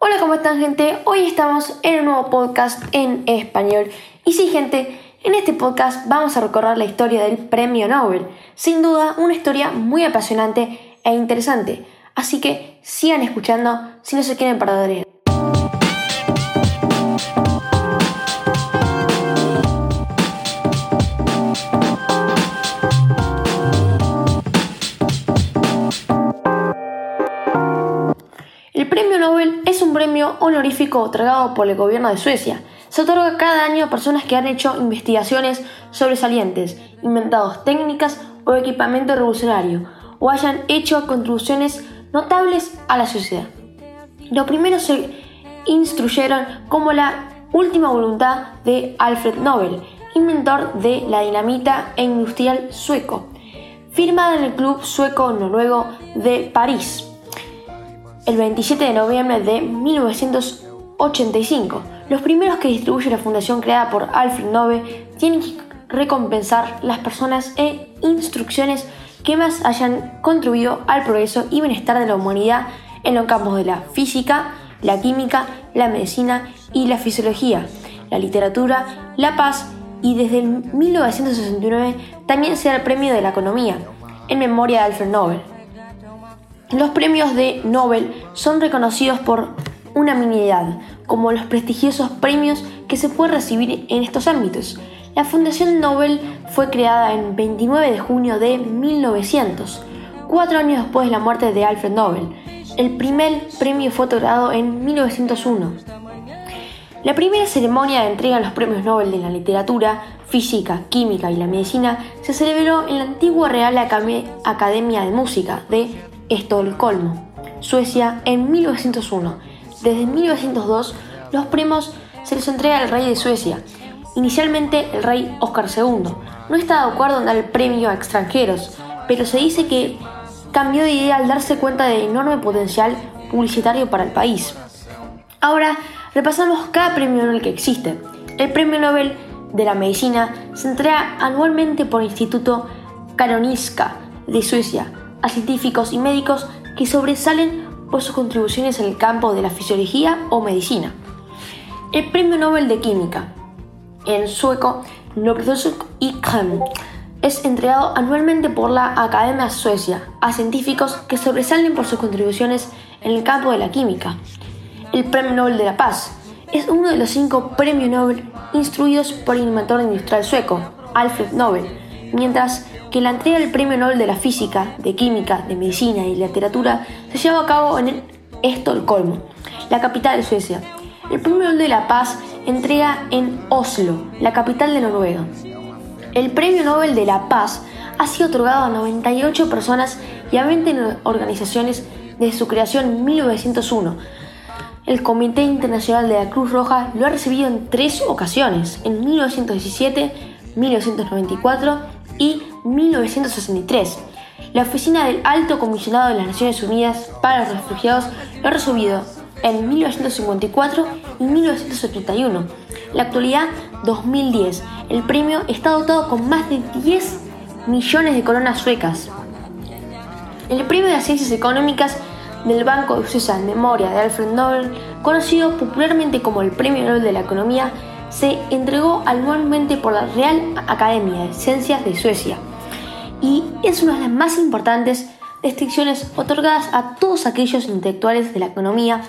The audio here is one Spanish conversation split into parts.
Hola, ¿cómo están gente? Hoy estamos en un nuevo podcast en español. Y sí, gente, en este podcast vamos a recorrer la historia del Premio Nobel. Sin duda, una historia muy apasionante e interesante. Así que sigan escuchando si no se quieren perder. Premio Nobel es un premio honorífico otorgado por el gobierno de Suecia. Se otorga cada año a personas que han hecho investigaciones sobresalientes, inventado técnicas o equipamiento revolucionario, o hayan hecho contribuciones notables a la sociedad. Los primeros se instruyeron como la última voluntad de Alfred Nobel, inventor de la dinamita e industrial sueco, firmada en el Club Sueco-Noruego de París el 27 de noviembre de 1985. Los primeros que distribuye la fundación creada por Alfred Nobel tienen que recompensar las personas e instrucciones que más hayan contribuido al progreso y bienestar de la humanidad en los campos de la física, la química, la medicina y la fisiología, la literatura, la paz y desde el 1969 también se da el premio de la economía en memoria de Alfred Nobel. Los premios de Nobel son reconocidos por unanimidad como los prestigiosos premios que se pueden recibir en estos ámbitos. La Fundación Nobel fue creada en 29 de junio de 1900, cuatro años después de la muerte de Alfred Nobel. El primer premio fue otorgado en 1901. La primera ceremonia de entrega de los premios Nobel de la literatura, física, química y la medicina se celebró en la antigua Real Academia de Música de Estocolmo, Suecia, en 1901. Desde 1902, los premios se les entrega al rey de Suecia, inicialmente el rey Oscar II. No está de acuerdo en dar el premio a extranjeros, pero se dice que cambió de idea al darse cuenta del enorme potencial publicitario para el país. Ahora repasamos cada premio Nobel que existe. El premio Nobel de la Medicina se entrega anualmente por el Instituto Karolinska de Suecia a científicos y médicos que sobresalen por sus contribuciones en el campo de la fisiología o medicina. El Premio Nobel de Química, en sueco Nobelprisutdelning, es entregado anualmente por la Academia Suecia a científicos que sobresalen por sus contribuciones en el campo de la química. El Premio Nobel de la Paz es uno de los cinco premios Nobel instruidos por el inventor industrial sueco, Alfred Nobel, mientras que la entrega del Premio Nobel de la Física, de Química, de Medicina y Literatura se lleva a cabo en Estocolmo, la capital de Suecia. El Premio Nobel de la Paz entrega en Oslo, la capital de Noruega. El Premio Nobel de la Paz ha sido otorgado a 98 personas y a 20 organizaciones desde su creación en 1901. El Comité Internacional de la Cruz Roja lo ha recibido en tres ocasiones, en 1917, 1994 y 1963. La Oficina del Alto Comisionado de las Naciones Unidas para los Refugiados lo ha recibido en 1954 y 1971. la actualidad, 2010. El premio está dotado con más de 10 millones de coronas suecas. El premio de las ciencias económicas del Banco de Suiza en memoria de Alfred Nobel, conocido popularmente como el Premio Nobel de la Economía, se entregó anualmente por la Real Academia de Ciencias de Suecia y es una de las más importantes distinciones otorgadas a todos aquellos intelectuales de la economía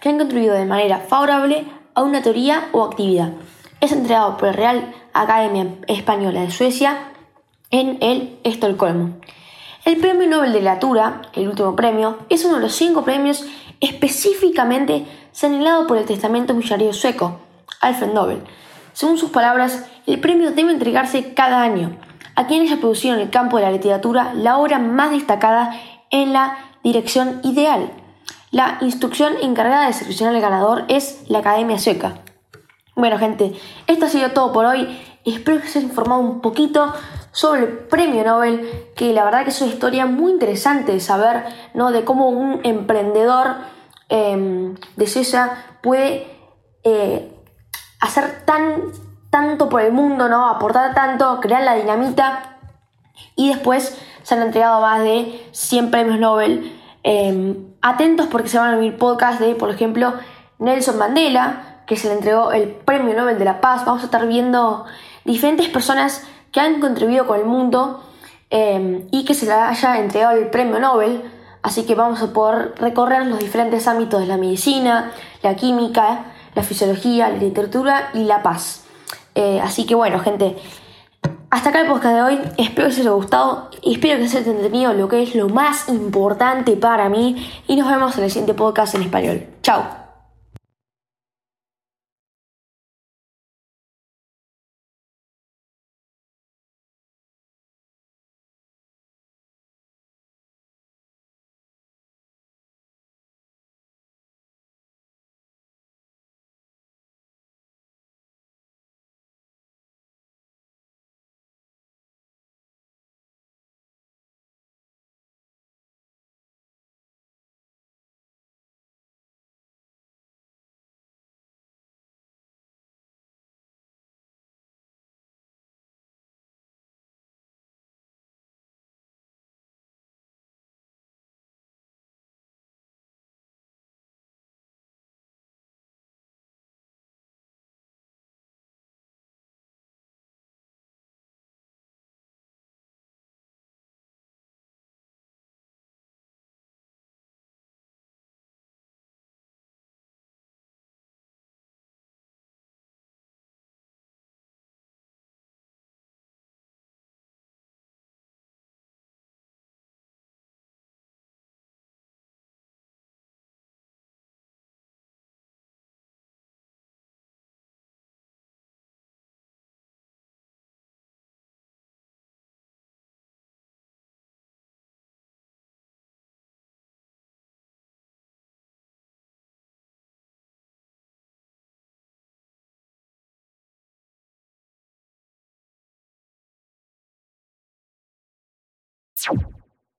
que han contribuido de manera favorable a una teoría o actividad. Es entregado por la Real Academia Española de Suecia en el Estocolmo. El Premio Nobel de Literatura, el último premio, es uno de los cinco premios específicamente señalado por el Testamento Millonario Sueco, Alfred Nobel. Según sus palabras, el premio debe entregarse cada año a quienes haya producido en el campo de la literatura la obra más destacada en la dirección ideal. La instrucción encargada de seleccionar al ganador es la Academia Sueca. Bueno, gente, esto ha sido todo por hoy. Espero que se haya informado un poquito sobre el premio Nobel, que la verdad que es una historia muy interesante de saber, ¿no? De cómo un emprendedor em, de Suecia puede eh, hacer tan, tanto por el mundo, ¿no? Aportar tanto, crear la dinamita y después se han entregado más de 100 premios Nobel Em, atentos porque se van a oír podcasts de, por ejemplo, Nelson Mandela, que se le entregó el Premio Nobel de la Paz. Vamos a estar viendo diferentes personas que han contribuido con el mundo em, y que se le haya entregado el Premio Nobel. Así que vamos a poder recorrer los diferentes ámbitos de la medicina, la química, la fisiología, la literatura y la paz. Eh, así que bueno, gente, hasta acá el podcast de hoy. Espero que os haya gustado espero que os haya entretenido lo que es lo más importante para mí. Y nos vemos en el siguiente podcast en español. Chao.